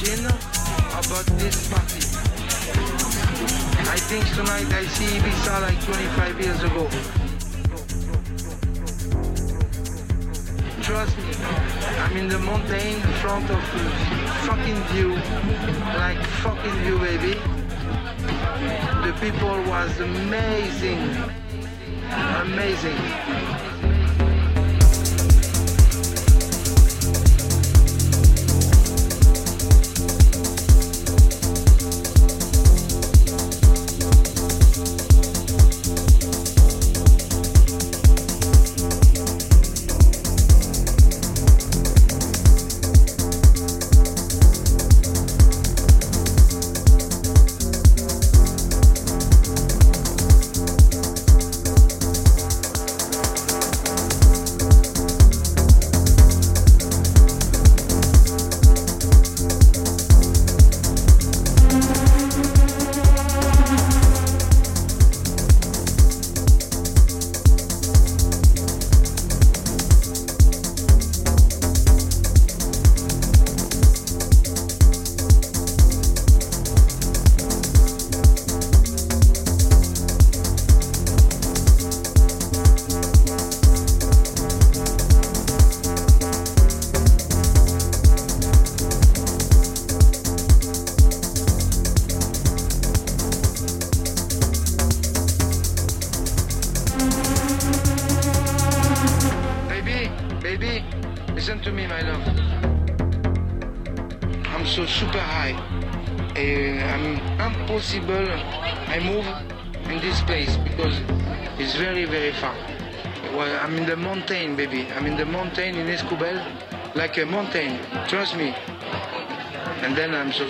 about this party. I think tonight I see Ibiza like 25 years ago. Trust me, I'm in the mountain in front of fucking view, like fucking view, baby. The people was amazing, amazing. Mountain. Trust me. And then I'm so